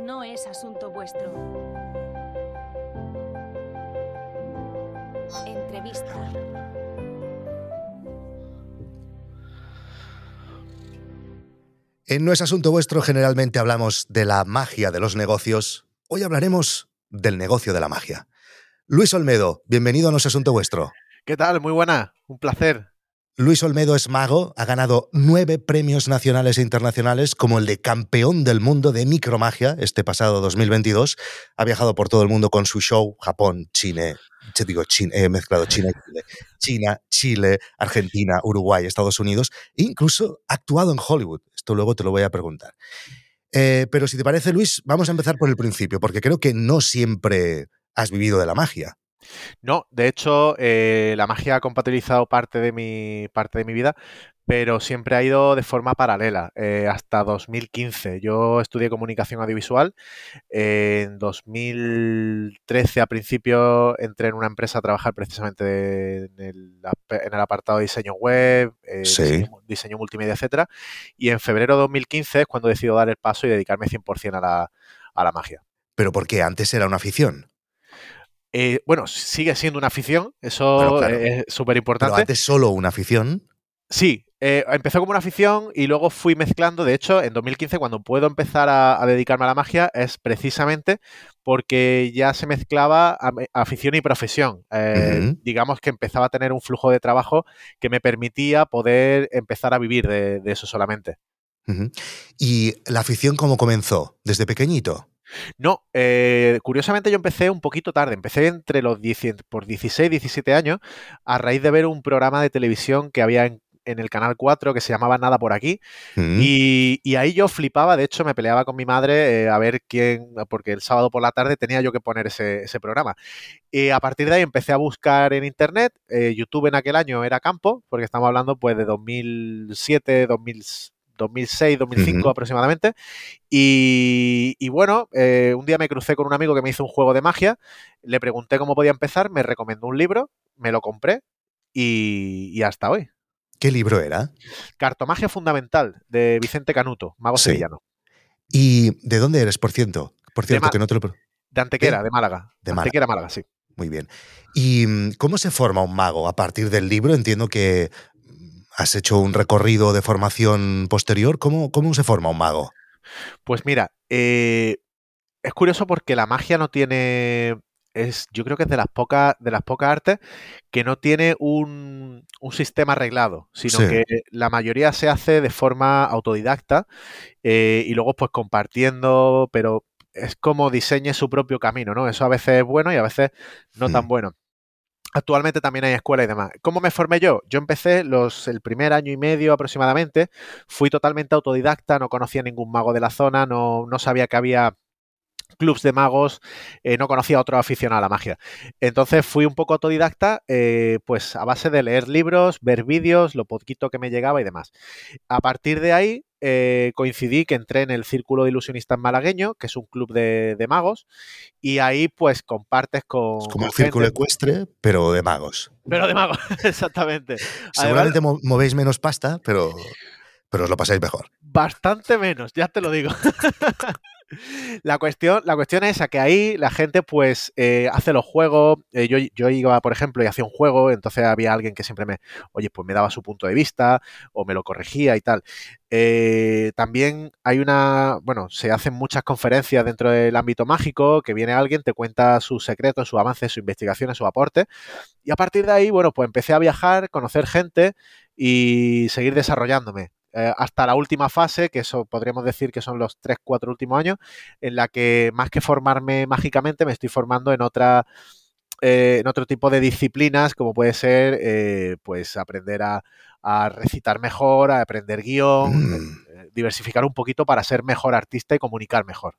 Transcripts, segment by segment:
No es asunto vuestro. Entrevista. En No es asunto vuestro generalmente hablamos de la magia de los negocios. Hoy hablaremos del negocio de la magia. Luis Olmedo, bienvenido a No es asunto vuestro. ¿Qué tal? Muy buena. Un placer. Luis Olmedo es mago, ha ganado nueve premios nacionales e internacionales, como el de campeón del mundo de micromagia este pasado 2022. Ha viajado por todo el mundo con su show, Japón, Chile, digo, China, he mezclado China Chile, China, Chile, Argentina, Uruguay, Estados Unidos, e incluso ha actuado en Hollywood. Esto luego te lo voy a preguntar. Eh, pero si te parece, Luis, vamos a empezar por el principio, porque creo que no siempre has vivido de la magia. No, de hecho, eh, la magia ha compatibilizado parte de mi, parte de mi vida, pero siempre ha ido de forma paralela, eh, hasta 2015. Yo estudié comunicación audiovisual. en 2013, a principio, entré en una empresa a trabajar precisamente en el, en el apartado de diseño web, eh, diseño, multimedia, etcétera. Y en febrero de 2015 es cuando decido dar el paso y dedicarme 100% a la, a la magia. ¿Pero por qué? ¿Antes era una afición? Eh, bueno, sigue siendo una afición, eso es súper importante. Pero antes solo una afición. Sí, eh, empezó como una afición y luego fui mezclando. De hecho, en 2015, cuando puedo empezar a, dedicarme a la magia, es precisamente porque ya se mezclaba afición y profesión. Eh, digamos que empezaba a tener un flujo de trabajo que me permitía poder empezar a vivir de, eso solamente. ¿Y la afición cómo comenzó? ¿Desde pequeñito? No, eh, curiosamente yo empecé un poquito tarde, empecé entre los 10, por 16, 17 años, a raíz de ver un programa de televisión que había en, el Canal 4 que se llamaba Nada por aquí. Mm. Y, ahí yo flipaba, de hecho me peleaba con mi madre eh, a ver quién, porque el sábado por la tarde tenía yo que poner ese, programa. Y a partir de ahí empecé a buscar en Internet, eh, YouTube en aquel año era campo, porque estamos hablando pues de 2007, 2006. 2006, 2005 aproximadamente. Y, bueno, eh, un día me crucé con un amigo que me hizo un juego de magia, le pregunté cómo podía empezar, me recomendó un libro, me lo compré y, hasta hoy. ¿Qué libro era? Cartomagia Fundamental, de Vicente Canuto, mago sevillano. ¿Y de dónde eres, por cierto? Por cierto, que no te lo... De Antequera, de, Málaga. De Antequera, Málaga, sí. Muy bien. ¿Y mm, cómo se forma un mago? A partir del libro entiendo que has hecho un recorrido de formación posterior. ¿Cómo, cómo se forma un mago? Pues mira, eh, es curioso porque la magia no tiene. Es, yo creo que es de las pocas de las pocas artes que no tiene un, sistema arreglado, sino que la mayoría se hace de forma autodidacta eh, y luego pues compartiendo, pero es como diseñe su propio camino, ¿no? Eso a veces es bueno y a veces no tan mm. bueno. Actualmente también hay escuela y demás. ¿Cómo me formé yo? Yo empecé los, el primer año y medio aproximadamente, fui totalmente autodidacta, no conocía ningún mago de la zona, no, no sabía que había clubs de magos, eh, no conocía a otro aficionado a la magia. Entonces fui un poco autodidacta, eh, pues a base de leer libros, ver vídeos, lo poquito que me llegaba y demás. A partir de ahí eh, coincidí que entré en el Círculo de Ilusionistas Malagueño, que es un club de, magos, y ahí pues compartes con... Es como el Círculo Ecuestre, pero de magos. Pero de magos, exactamente. Seguramente movéis menos pasta, pero, pero os lo pasáis mejor. Bastante menos, ya te lo digo. La cuestión, la cuestión es que ahí la gente pues eh, hace los juegos. Eh, yo, yo, iba, por ejemplo, y hacía un juego, entonces había alguien que siempre me, oye, pues me daba su punto de vista o me lo corregía y tal. Eh, también hay una, bueno, se hacen muchas conferencias dentro del ámbito mágico, que viene alguien, te cuenta sus secretos, sus avances, sus investigaciones, su aporte. Y a partir de ahí, bueno, pues empecé a viajar, conocer gente y seguir desarrollándome. Eh, hasta la última fase, que eso podríamos decir que son los 3-4 últimos años, en la que más que formarme mágicamente, me estoy formando en otra. Eh, en otro tipo de disciplinas, como puede ser eh, pues aprender a, recitar mejor, a aprender guion, mm. diversificar un poquito para ser mejor artista y comunicar mejor.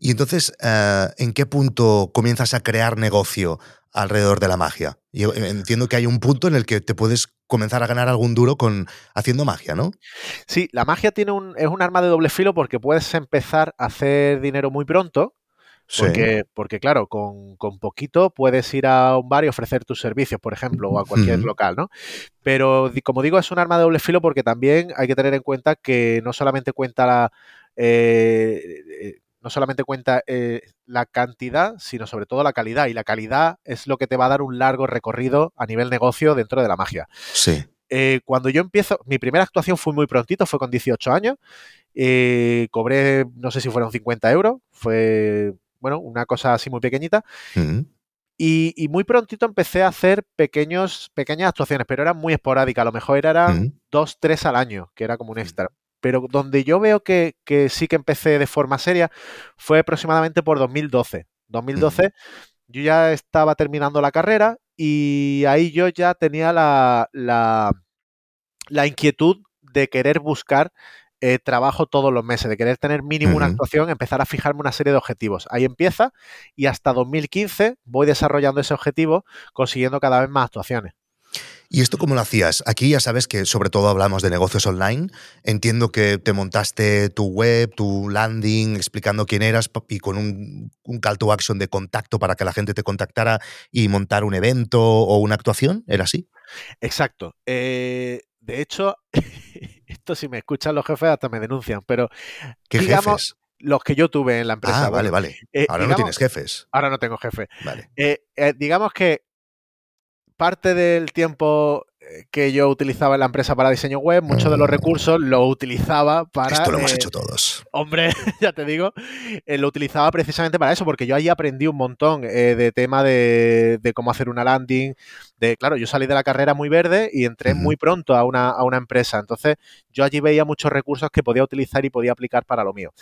Y entonces, ¿en qué punto comienzas a crear negocio alrededor de la magia? Yo entiendo que hay un punto en el que te puedes comenzar a ganar algún duro con haciendo magia, ¿no? Sí, la magia tiene un, es un arma de doble filo porque puedes empezar a hacer dinero muy pronto. Porque, porque claro, con, poquito puedes ir a un bar y ofrecer tus servicios, por ejemplo, o a cualquier local, ¿no? Pero como digo, es un arma de doble filo porque también hay que tener en cuenta que no solamente cuenta la, eh, no solamente cuenta eh, la cantidad, sino sobre todo la calidad. Y la calidad es lo que te va a dar un largo recorrido a nivel negocio dentro de la magia. Sí. Eh, cuando yo empiezo, mi primera actuación fue muy prontito, fue con 18 años. Eh, cobré, no sé si fueron 50 euros, fue, bueno, una cosa así muy pequeñita. Mm. Y, y muy prontito empecé a hacer pequeños, pequeñas actuaciones, pero eran muy esporádicas. A lo mejor eran Mm. dos, tres al año, que era como un extra. Pero donde yo veo que, que sí que empecé de forma seria fue aproximadamente por 2012. 2012 yo ya estaba terminando la carrera y ahí yo ya tenía la, la, la inquietud de querer buscar eh, trabajo todos los meses, de querer tener mínimo una actuación, empezar a fijarme una serie de objetivos. Ahí empieza y hasta 2015 voy desarrollando ese objetivo, consiguiendo cada vez más actuaciones. ¿Y esto cómo lo hacías? Aquí ya sabes que sobre todo hablamos de negocios online. Entiendo que te montaste tu web, tu landing, explicando quién eras y con un, un call to action de contacto para que la gente te contactara y montar un evento o una actuación. ¿Era así? Exacto. Eh, de hecho, esto si me escuchan los jefes hasta me denuncian, pero ¿Qué Digamos, jefes? los que yo tuve en la empresa. Ah, vale, vale. eh, Ahora no tienes jefes. Ahora no tengo jefe. Vale. Eh, digamos que parte del tiempo eh, que yo utilizaba en la empresa para diseño web, muchos de los Mm. recursos lo utilizaba para... Esto lo hemos eh, hecho todos. Hombre, ya te digo, eh, lo utilizaba precisamente para eso, porque yo ahí aprendí un montón eh, de tema de, de cómo hacer una landing. De, claro, yo salí de la carrera muy verde y entré muy pronto a una, a una empresa. Entonces, yo allí veía muchos recursos que podía utilizar y podía aplicar para lo mío.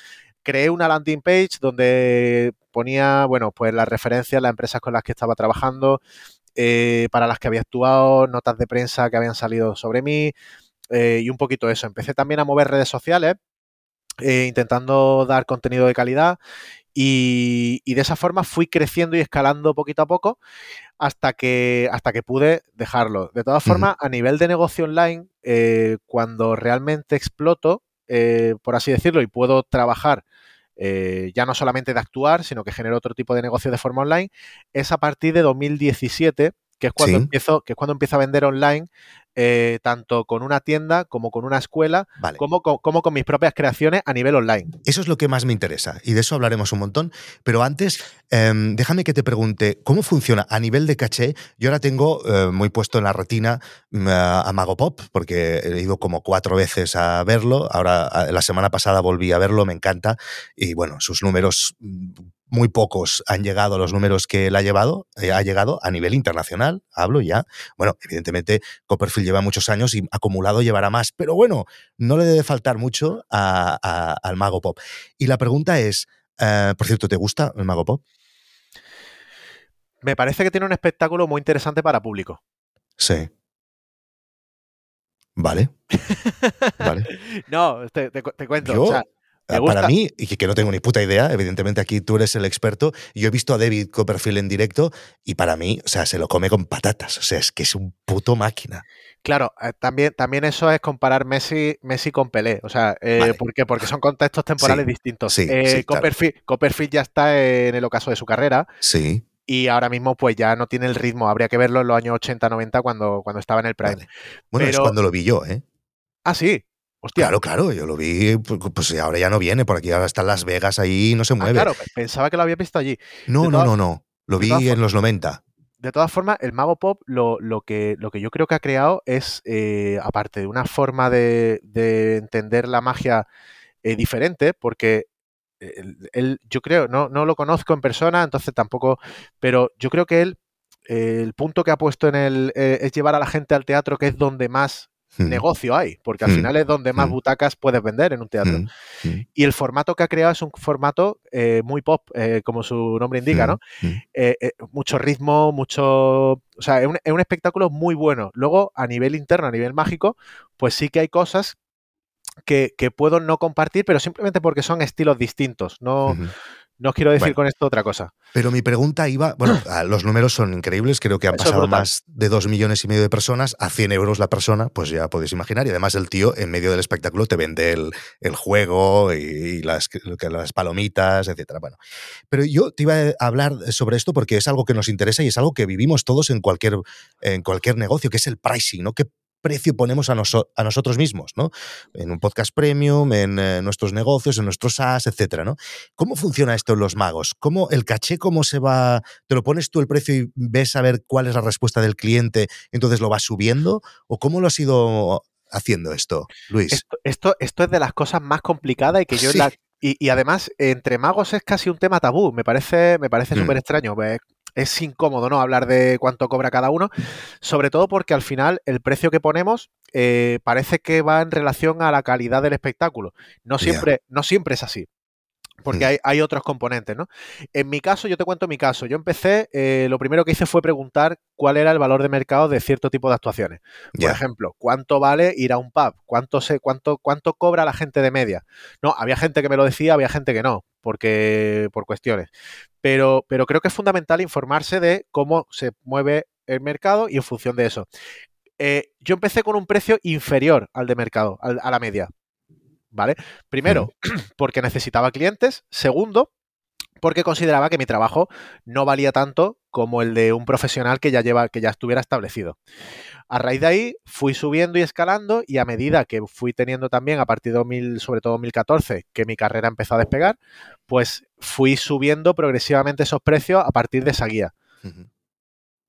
Creé una landing page donde ponía, bueno, pues las referencias, las empresas con las que estaba trabajando, eh, para las que había actuado, notas de prensa que habían salido sobre mí eh, y un poquito eso. Empecé también a mover redes sociales eh, intentando dar contenido de calidad y, y de esa forma fui creciendo y escalando poquito a poco hasta que, hasta que pude dejarlo. De todas formas, a nivel de negocio online, cuando realmente exploto, por así decirlo, y puedo trabajar eh, ya no solamente de actuar, sino que genero otro tipo de negocio de forma online, es a partir de 2017, que es cuando, Sí. empiezo, que es cuando empiezo a vender online, eh, tanto con una tienda como con una escuela, Vale. como, co- como con mis propias creaciones a nivel online. Eso es lo que más me interesa y de eso hablaremos un montón. Pero antes, em, déjame que te pregunte, ¿cómo funciona a nivel de caché? Yo ahora tengo eh, muy puesto en la retina mm, a Mago Pop, porque he ido como cuatro veces a verlo. Ahora, la semana pasada volví a verlo, me encanta. Y bueno, sus números, mm, muy pocos han llegado a los números que él ha llevado, eh, ha llegado a nivel internacional, hablo ya. Bueno, evidentemente Copperfield lleva muchos años y acumulado llevará más, pero bueno, no le debe faltar mucho a- a- al Mago Pop. Y la pregunta es, eh, por cierto, ¿te gusta el Mago Pop? Me parece que tiene un espectáculo muy interesante para público. Sí. Vale. Vale. no, te, te cu- te cuento. Yo, o sea, para gusta. mí, y que, no tengo ni puta idea, evidentemente aquí tú eres el experto, yo he visto a David Copperfield en directo y para mí, o sea, se lo come con patatas, o sea, es que es un puto máquina. Claro, eh, también, también eso es comparar Messi, Messi con Pelé. O sea, eh, Vale. ¿por qué? Porque son contextos temporales Sí, distintos. sí, Eh, sí, claro. Copperfield, Copperfield ya está en el ocaso de su carrera Sí, y ahora mismo pues ya no tiene el ritmo. Habría que verlo en los años 80-90 cuando, cuando estaba en el Prime. vale. Bueno, es cuando lo vi yo, ¿eh? Ah, sí. Hostia. Claro, claro, yo lo vi, pues, pues ahora ya no viene, por aquí ahora está en Las Vegas, ahí no se Ah, mueve. claro, pensaba que lo había visto allí. no, no, no, no, lo vi en los 90. De todas formas, el Mago Pop lo, lo que, lo que yo creo que ha creado es, eh, aparte de una forma de, de entender la magia eh, diferente, porque él, él- yo creo, no, no lo conozco en persona, entonces tampoco, pero yo creo que él, eh, el punto que ha puesto en eh, es llevar a la gente al teatro, que es donde más Mm, negocio hay, porque al Mm. final es donde más Mm. butacas puedes vender en un teatro. Y el formato que ha creado es un formato eh, muy pop, eh, como su nombre indica, ¿no? eh, mucho ritmo, mucho... O sea, es un, es un espectáculo muy bueno. Luego, a nivel interno, a nivel mágico, pues sí que hay cosas que, que puedo no compartir, pero simplemente porque son estilos distintos. No. No quiero decir Bueno. con esto otra cosa. Pero mi pregunta iba, bueno, ah, los números son increíbles, creo que han Eso pasado más de dos millones y medio de personas a 100 euros la persona, pues ya podéis imaginar. Y además el tío en medio del espectáculo te vende el, el juego y, y las, palomitas, etcétera. Bueno, pero yo te iba a hablar sobre esto porque es algo que nos interesa y es algo que vivimos todos en cualquier, en cualquier negocio, que es el pricing, ¿no? ¿Qué precio ponemos a, a nosotros mismos, ¿no? En un podcast premium, en eh, nuestros negocios, en nuestros SaaS, etcétera, ¿no? ¿Cómo funciona esto en los magos? ¿Cómo el caché, cómo se va? ¿Te lo pones tú el precio y ves a ver cuál es la respuesta del cliente, entonces lo vas subiendo? ¿O cómo lo has ido haciendo esto, Luis? Esto, esto, es de las cosas más complicadas y que yo la, y, además, entre magos es casi un tema tabú. Me parece, me parece mm. súper extraño. Pues, es incómodo, ¿no? Hablar de cuánto cobra cada uno. Sobre todo porque al final el precio que ponemos eh, parece que va en relación a la calidad del espectáculo. No siempre, no siempre es así porque mm. hay, otros componentes, ¿no? En mi caso, yo te cuento mi caso. Yo empecé, eh, lo primero que hice fue preguntar cuál era el valor de mercado de cierto tipo de actuaciones. Por ejemplo, ¿cuánto vale ir a un pub? ¿Cuánto, se, cuánto, ¿Cuánto cobra la gente de media? No, había gente que me lo decía, había gente que no, porque por cuestiones. Pero, pero creo que es fundamental informarse de cómo se mueve el mercado y en función de eso. Eh, yo empecé con un precio inferior al de mercado, a la media. ¿Vale? Primero, porque necesitaba clientes. Segundo, porque consideraba que mi trabajo no valía tanto como el de un profesional que ya lleva, que ya estuviera establecido. A raíz de ahí fui subiendo y escalando y a medida que fui teniendo también a partir de 2000, sobre todo 2014, que mi carrera empezó a despegar, pues fui subiendo progresivamente esos precios a partir de esa guía.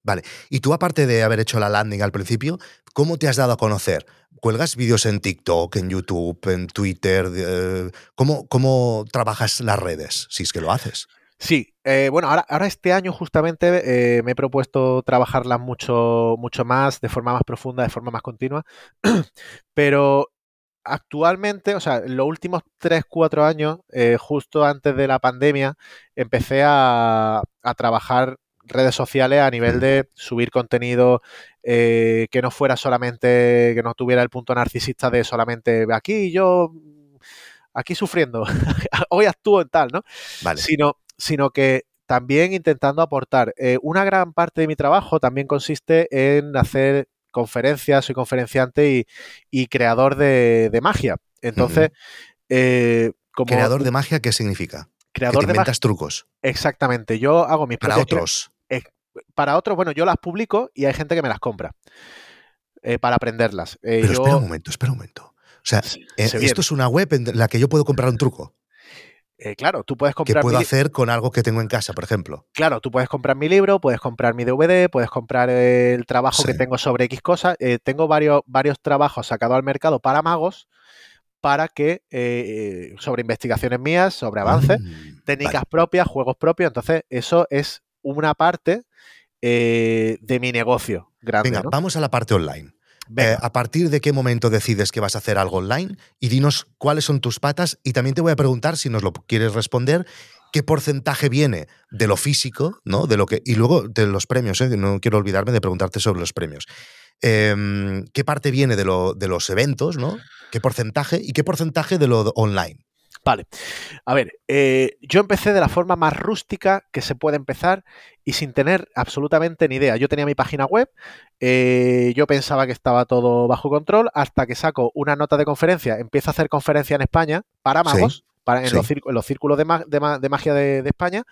Vale. Y tú, aparte de haber hecho la landing al principio, ¿cómo te has dado a conocer? ¿Cuelgas vídeos en TikTok, en YouTube, en Twitter? Eh, ¿cómo, ¿Cómo trabajas las redes, si es que lo haces? Sí, eh, bueno, ahora, ahora, este año justamente eh, me he propuesto trabajarlas mucho, mucho más, de forma más profunda, de forma más continua, pero actualmente, o sea, en los últimos 3, 4 años, justo antes de la pandemia, empecé a, a trabajar redes sociales a nivel de subir contenido eh, que no fuera solamente, que no tuviera el punto narcisista de solamente aquí yo, aquí sufriendo, hoy actúo en tal, ¿no? Vale. Sino, sino que también intentando aportar. Eh, una gran parte de mi trabajo también consiste en hacer conferencias, soy conferenciante y, creador de, magia. Entonces, eh, como... ¿Creador de magia qué significa? Creador de magia. trucos. Exactamente. Yo hago mis Para otros para otros, bueno, yo las publico y hay gente que me las compra eh, para aprenderlas. Eh, Pero espera un momento, espera un momento. O sea, eh, esto es una web en la que yo puedo comprar un truco. claro, tú puedes comprar. ¿Qué puedo hacer con algo que tengo en casa, por ejemplo? Claro, tú puedes comprar mi libro, puedes comprar mi DVD, puedes comprar el trabajo que tengo sobre X cosas. tengo varios, varios trabajos sacados al mercado para magos para que sobre investigaciones mías, sobre avances, mm, técnicas propias, juegos propios. Entonces, eso es una parte eh, de mi negocio grande. Venga, vamos a la parte online. Eh, ¿A partir de qué momento decides que vas a hacer algo online? Y dinos cuáles son tus patas. Y también te voy a preguntar, si nos lo quieres responder, qué porcentaje viene de lo físico, ¿no? De lo que, y luego de los premios, ¿eh? no quiero olvidarme de preguntarte sobre los premios. Em, ¿Qué parte viene de, lo, de los eventos, ¿no? ¿Qué porcentaje? Y qué porcentaje de lo online. Vale, a ver, eh, yo empecé de la forma más rústica que se puede empezar y sin tener absolutamente ni idea. Yo tenía mi página web, eh, yo pensaba que estaba todo bajo control hasta que saco una nota de conferencia, empiezo a hacer conferencia en España para magos. Para, en, los círculos de, magia de, España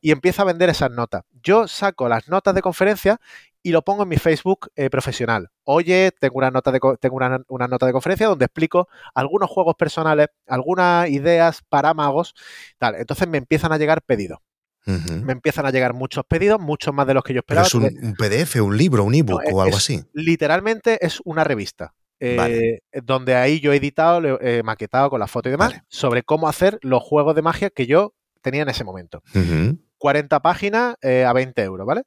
y empiezo a vender esas notas. Yo saco las notas de conferencia y lo pongo en mi Facebook eh, profesional. Oye, tengo, una nota, de, tengo una, nota de conferencia donde explico algunos juegos personales, algunas ideas para magos, tal. Entonces me empiezan a llegar pedidos. Me empiezan a llegar muchos pedidos, muchos más de los que yo esperaba. es un, PDF, un libro, un ebook o algo así. Literalmente es una revista. Eh, donde ahí yo he editado, he maquetado con la foto y demás, sobre cómo hacer los juegos de magia que yo tenía en ese momento. 40 páginas eh, a 20 euros, ¿vale?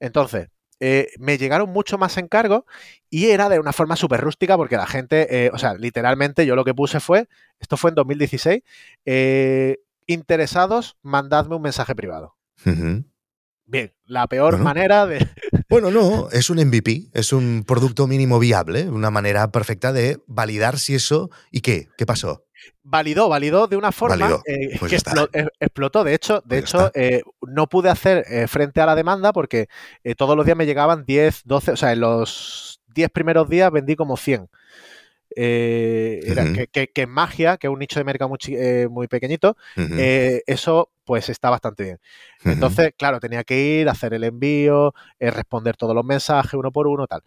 Entonces, eh, me llegaron mucho más encargos y era de una forma súper rústica porque la gente, eh, o sea, literalmente yo lo que puse fue, esto fue en 2016, eh, interesados, mandadme un mensaje privado. Bien, la peor manera de... bueno, no, es un MVP, es un producto mínimo viable, una manera perfecta de validar si eso... ¿Y qué? ¿Qué pasó? Validó, validó de una forma eh, pues que explotó. De hecho, de pues hecho eh, no pude hacer eh, frente a la demanda porque todos los días me llegaban 10, 12, o sea, en los 10 primeros días vendí como 100. que, que, magia, que es un nicho de mercado muy, muy pequeñito, eso pues está bastante bien. Entonces, claro, tenía que ir, hacer el envío, responder todos los mensajes uno por uno, tal.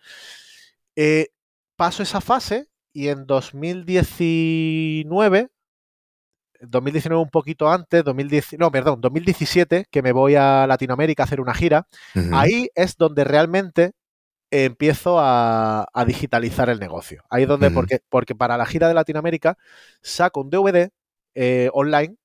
Paso esa fase y en 2019, 2019 un poquito antes, 2010, no, perdón, 2017, que me voy a Latinoamérica a hacer una gira, ahí es donde realmente empiezo a, a digitalizar el negocio. Ahí es donde, porque, porque para la gira de Latinoamérica saco un DVD eh, online,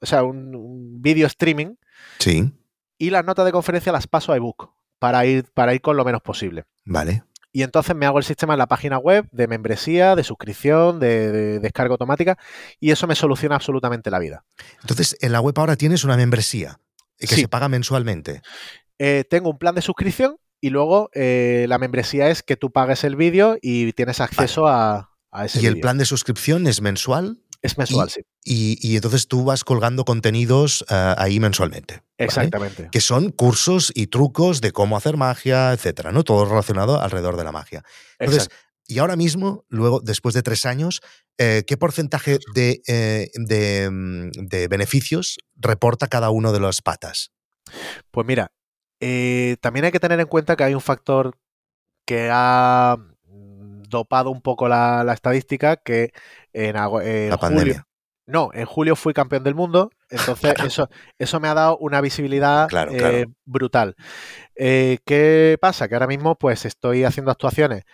o sea, un, un video streaming, Sí, y las notas de conferencia las paso a ebook para ir, para ir con lo menos posible. vale. Y entonces me hago el sistema en la página web de membresía, de suscripción, de, de descarga automática, y eso me soluciona absolutamente la vida. Entonces, en la web ahora tienes una membresía eh, que Sí. se paga mensualmente. Eh, tengo un plan de suscripción y luego eh, la membresía es que tú pagues el vídeo y tienes acceso a, a ese Y el plan de suscripción es mensual es mensual, sí. y, y entonces tú vas colgando contenidos eh, ahí mensualmente. ¿vale? Exactamente. Que son cursos y trucos de cómo hacer magia, etcétera, ¿no? Todo relacionado alrededor de la magia. Entonces, Exacto. y ahora mismo, luego, después de tres años, eh, ¿qué porcentaje de, eh, de, mm, de beneficios reporta cada uno de las patas? Pues mira, eh, también hay que tener en cuenta que hay un factor que ha dopado un poco la, la estadística, que en, en La julio, pandemia. No, en julio fui campeón del mundo, entonces eso, eso me ha dado una visibilidad Claro, eh, claro. brutal. Eh, ¿Qué pasa? Que ahora mismo pues estoy haciendo actuaciones,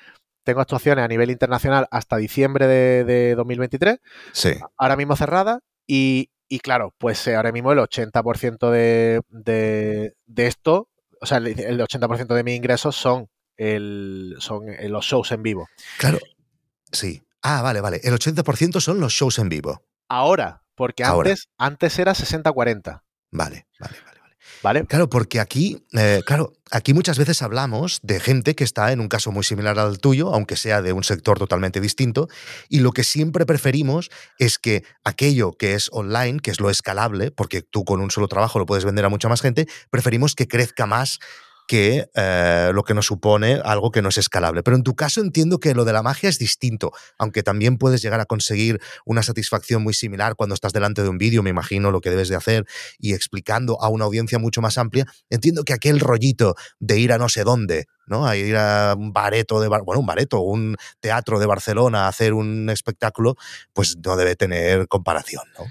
tengo actuaciones a nivel internacional hasta diciembre de, de 2023, Sí. ahora mismo cerrada y, y claro, pues eh, ahora mismo el 80% de, de, de esto, o sea, el, el 80% de mis ingresos son, el, son eh, los shows en vivo. Claro. Sí. Ah, vale, vale. El 80% son los shows en vivo. Ahora, porque Ahora. antes, antes era 60-40, Vale, vale, vale. vale. ¿vale? Claro, porque aquí, eh, claro, aquí muchas veces hablamos de gente que está en un caso muy similar al tuyo, aunque sea de un sector totalmente distinto, y lo que siempre preferimos es que aquello que es online, que es lo escalable, porque tú con un solo trabajo lo puedes vender a mucha más gente, preferimos que crezca más que eh, lo que nos supone algo que no es escalable. Pero en tu caso entiendo que lo de la magia es distinto, aunque también puedes llegar a conseguir una satisfacción muy similar cuando estás delante de un vídeo, me imagino lo que debes de hacer, y explicando a una audiencia mucho más amplia, entiendo que aquel rollito de ir a no sé dónde, ¿no? A ir a un bareto de bueno, un bareto, un teatro de Barcelona a hacer un espectáculo, pues no debe tener comparación, ¿no?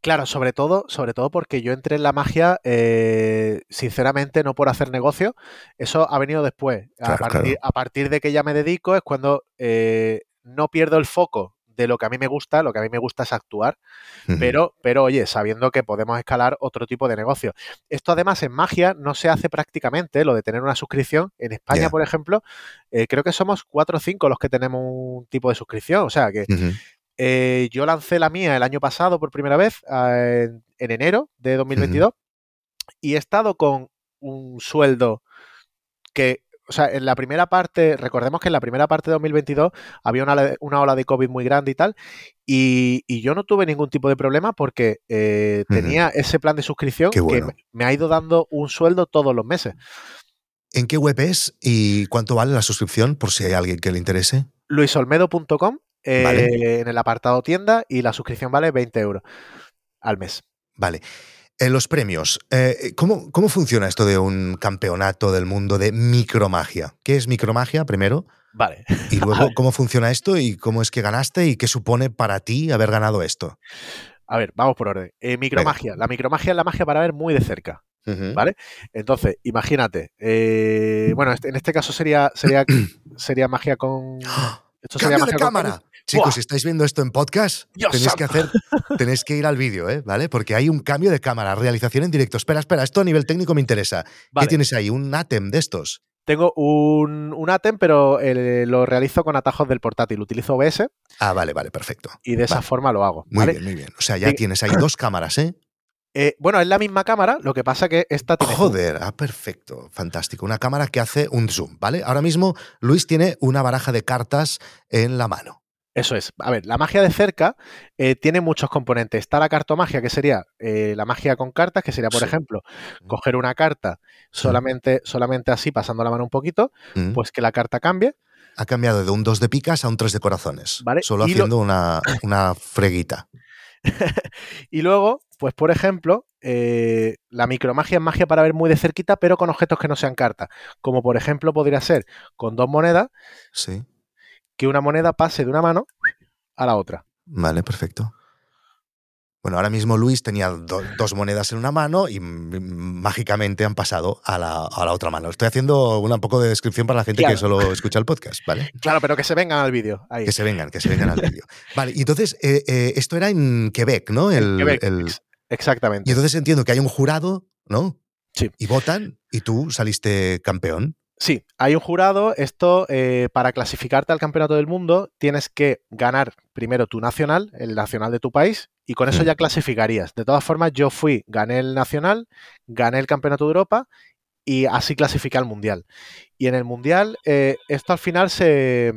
Claro, sobre todo, sobre todo porque yo entré en la magia, eh, sinceramente, no por hacer negocio. Eso ha venido después. A, Claro, partir, claro. a partir de que ya me dedico es cuando eh, no pierdo el foco de lo que a mí me gusta. Lo que a mí me gusta es actuar. Pero, pero oye, sabiendo que podemos escalar otro tipo de negocio. Esto además en magia no se hace prácticamente, lo de tener una suscripción. En España, por ejemplo, eh, creo que somos cuatro o cinco los que tenemos un tipo de suscripción. O sea que eh, yo lancé la mía el año pasado por primera vez, eh, en, en enero de 2022, y he estado con un sueldo que, o sea, en la primera parte, recordemos que en la primera parte de 2022 había una, una ola de COVID muy grande y tal, y, y yo no tuve ningún tipo de problema porque eh, tenía ese plan de suscripción bueno. que me, me ha ido dando un sueldo todos los meses. ¿En qué web es y cuánto vale la suscripción por si hay alguien que le interese? luisolmedo.com eh, Vale. en el apartado tienda y la suscripción vale 20 euros al mes. Vale. En los premios, eh, ¿cómo, ¿cómo funciona esto de un campeonato del mundo de micromagia? ¿Qué es micromagia primero? Vale. Y luego, ¿cómo funciona esto y cómo es que ganaste y qué supone para ti haber ganado esto? A ver, vamos por orden. Eh, micromagia. La micromagia es la magia para ver muy de cerca. ¿Vale? Entonces, imagínate. eh, bueno, en este caso sería, sería, sería magia con. Esto sería ¡Cambio de cámara! Chicos, ¡Buah! si estáis viendo esto en podcast, Dios tenéis que hacer, tenéis que ir al vídeo, ¿eh? ¿Vale? Porque hay un cambio de cámara, realización en directo. Espera, espera, esto a nivel técnico me interesa. Vale, ¿Qué tienes ahí? ¿Un ATEM de estos? Tengo un, un ATEM, pero eh, lo realizo con atajos del portátil. Utilizo OBS Ah, vale, vale, perfecto. y de esa forma lo hago. Muy ¿vale? bien, muy bien. O sea, ya tienes ahí dos cámaras, ¿eh? Eh, bueno, es la misma cámara, lo que pasa que esta tiene. Joder, ah, perfecto, fantástico. Una cámara que hace un zoom, ¿vale? Ahora mismo Luis tiene una baraja de cartas en la mano. Eso es. A ver, la magia de cerca eh, tiene muchos componentes. Está la cartomagia, que sería eh, la magia con cartas, que sería, por Sí. ejemplo, coger una carta solamente, solamente así, pasando la mano un poquito, Mm. pues que la carta cambie. Ha cambiado de un 2 de picas a un 3 de corazones. Vale, Solo y lo- haciendo una, una freguita. Y luego, pues por ejemplo, eh, la micromagia es magia para ver muy de cerquita, pero con objetos que no sean cartas. Como por ejemplo podría ser con dos monedas Sí. que una moneda pase de una mano a la otra. Vale, perfecto. Bueno, ahora mismo Luis tenía dos monedas en una mano y mágicamente han pasado a la, otra mano. Estoy haciendo un poco de descripción para la gente que solo escucha el podcast, ¿vale? Claro, pero que se vengan al vídeo. Que se vengan, que se vengan al vídeo. Vale, y entonces eh, eh, esto era en Quebec, ¿no? El, Quebec, exactamente. Y entonces entiendo que hay un jurado, ¿no? Sí. Y votan y tú saliste campeón. Sí, hay un jurado. Esto, eh, para clasificarte al campeonato del mundo, tienes que ganar primero tu nacional, el nacional de tu país, y con eso ya clasificarías. De todas formas, yo fui, gané el nacional, gané el campeonato de Europa y así clasifiqué al mundial. Y en el mundial, eh, esto al final se,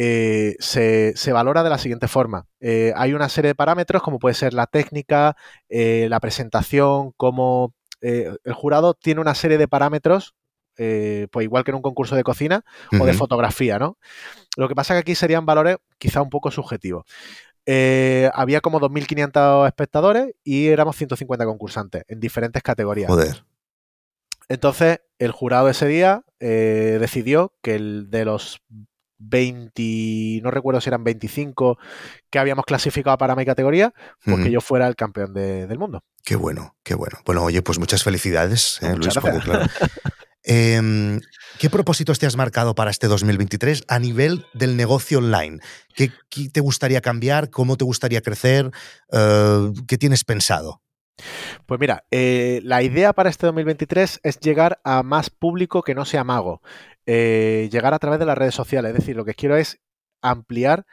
eh, se, valora de la siguiente forma. hay una serie de parámetros, como puede ser la técnica, la presentación, como el jurado tiene una serie de parámetros eh, pues igual que en un concurso de cocina o de fotografía, ¿no? Lo que pasa que aquí serían valores quizá un poco subjetivos. Eh, había como 2.500 espectadores y éramos 150 concursantes en diferentes categorías. Joder. Entonces, el jurado ese día eh, decidió que el de los 20, no recuerdo si eran 25 que habíamos clasificado para mi categoría, pues que yo fuera el campeón del mundo. Qué bueno, qué bueno. Bueno, oye, pues muchas felicidades, Luis, claro, Em, ¿Qué propósitos te has marcado para este 2023 a nivel del negocio online? ¿Qué, te gustaría cambiar? ¿Cómo te gustaría crecer? Eh, ¿Qué tienes pensado? Pues mira, eh, la idea para este 2023 es llegar a más público que no sea mago. Eh, llegar a través de las redes sociales. Es decir, lo que quiero es ampliar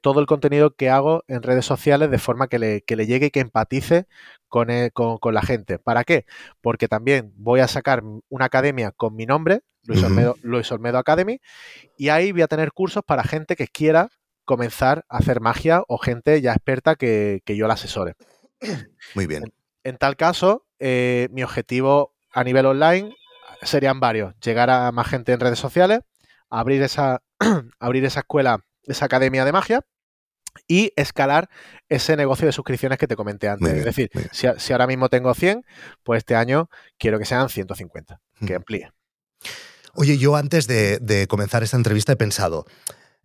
todo el contenido que hago en redes sociales de forma que le, que le llegue y que empatice e, con, la gente. ¿Para qué? Porque también voy a sacar una academia con mi nombre, Luis, Olmedo, Academy, y ahí voy a tener cursos para gente que quiera comenzar a hacer magia o gente ya experta que, yo la asesore. Muy bien. En, tal caso, eh, mi objetivo a nivel online serían varios. Llegar a más gente en redes sociales, abrir esa, abrir esa escuela, esa academia de magia y escalar ese negocio de suscripciones que te comenté antes. es decir, si, ahora mismo tengo 100, pues este año quiero que sean 150, que amplíe. Oye, yo antes de, comenzar esta entrevista he pensado,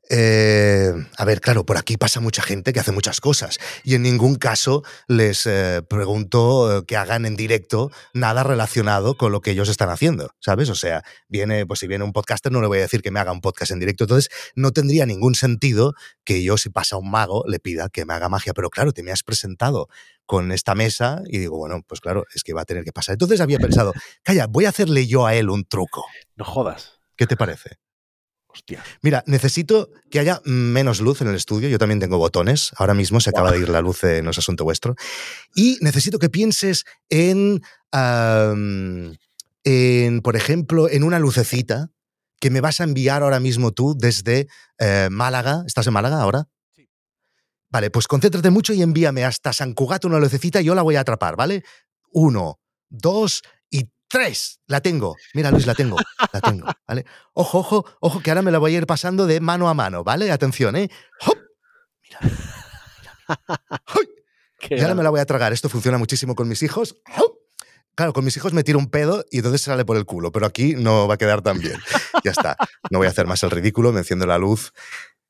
eh, a ver, claro, por aquí pasa mucha gente que hace muchas cosas y en ningún caso les eh, pregunto eh, que hagan en directo nada relacionado con lo que ellos están haciendo, ¿sabes? O sea, viene, pues si viene un podcaster no le voy a decir que me haga un podcast en directo, entonces no tendría ningún sentido que yo si pasa un mago le pida que me haga magia, pero claro, te me has presentado con esta mesa y digo, bueno, pues claro, es que va a tener que pasar. Entonces había pensado, calla, voy a hacerle yo a él un truco. No jodas. ¿Qué te parece? Mira, necesito que haya menos luz en el estudio. Yo también tengo botones. Ahora mismo se acaba de ir la luz en los asunto vuestro. Y necesito que pienses en, en, por ejemplo, en una lucecita que me vas a enviar ahora mismo tú desde eh, Málaga. ¿Estás en Málaga ahora? Sí. Vale, pues concéntrate mucho y envíame hasta San Cugato una lucecita y yo la voy a atrapar, ¿vale? Uno, dos Tres, la tengo. Mira, Luis, la tengo. La tengo, ¿vale? Ojo, ojo, ojo, que ahora me la voy a ir pasando de mano a mano, ¿vale? Atención, ¿eh? ¡Hop! Mira, mira, Y ahora me la voy a tragar. Esto funciona muchísimo con mis hijos. Claro, con mis hijos me tiro un pedo y entonces sale por el culo, pero aquí no va a quedar tan bien. Ya está. No voy a hacer más el ridículo, me enciendo la luz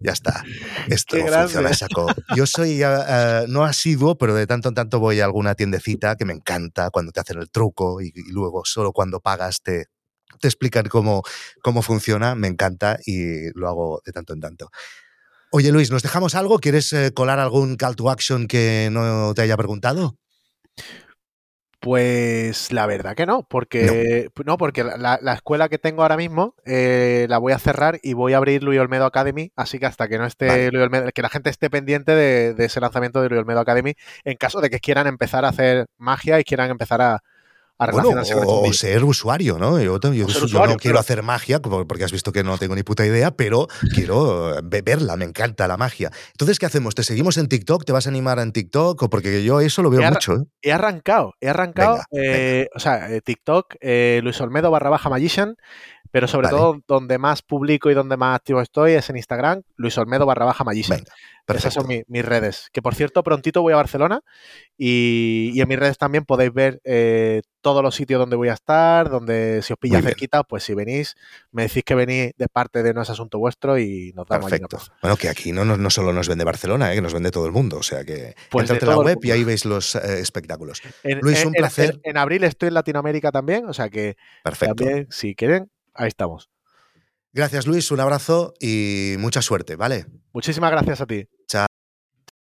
ya está. Esto funciona saco. Yo soy uh, no asiduo, pero de tanto en tanto voy a alguna tiendecita que me encanta cuando te hacen el truco y, luego solo cuando pagas te, te explican cómo, cómo funciona. Me encanta y lo hago de tanto en tanto. Oye Luis, ¿nos dejamos algo? ¿Quieres eh, colar algún call to action que no te haya preguntado? Pues la verdad que no, porque no, porque la, escuela que tengo ahora mismo eh, la voy a cerrar y voy a abrir Luis Olmedo Academy, así que hasta que no esté Luis Olmedo, que la gente esté pendiente de, de, ese lanzamiento de Luis Olmedo Academy, en caso de que quieran empezar a hacer magia y quieran empezar a, o, ser usuario, ¿no? Yo, no quiero hacer magia, porque has visto que no tengo ni puta idea, pero quiero eh, verla, me encanta la magia. Entonces, ¿qué hacemos? ¿Te seguimos en TikTok? ¿Te vas a animar en TikTok? Porque yo eso lo veo mucho. ¿eh? He arrancado, he arrancado, eh, o sea, TikTok, Luis Olmedo barra baja magician, Pero sobre Vale. todo donde más publico y donde más activo estoy es en Instagram, Luis Olmedo barra baja Magician. Esas son mi- mis redes. Que por cierto, prontito voy a Barcelona y, y en mis redes también podéis ver eh, todos los sitios donde voy a estar, donde si os pilla Muy bien. cerquita, pues si venís, me decís que venís de parte de No es Asunto Vuestro y nos damos Perfecto. plaza. Bueno, que aquí no, no, no solo nos vende Barcelona, ¿eh? que nos vende todo el mundo. O sea que Pues en la web y ahí veis los eh, espectáculos. En, Luis, en- un placer. En, en abril estoy en Latinoamérica también, o sea que Perfecto. también, si quieren, ahí estamos. Gracias, Luis. Un abrazo y mucha suerte, ¿vale? Muchísimas gracias a ti.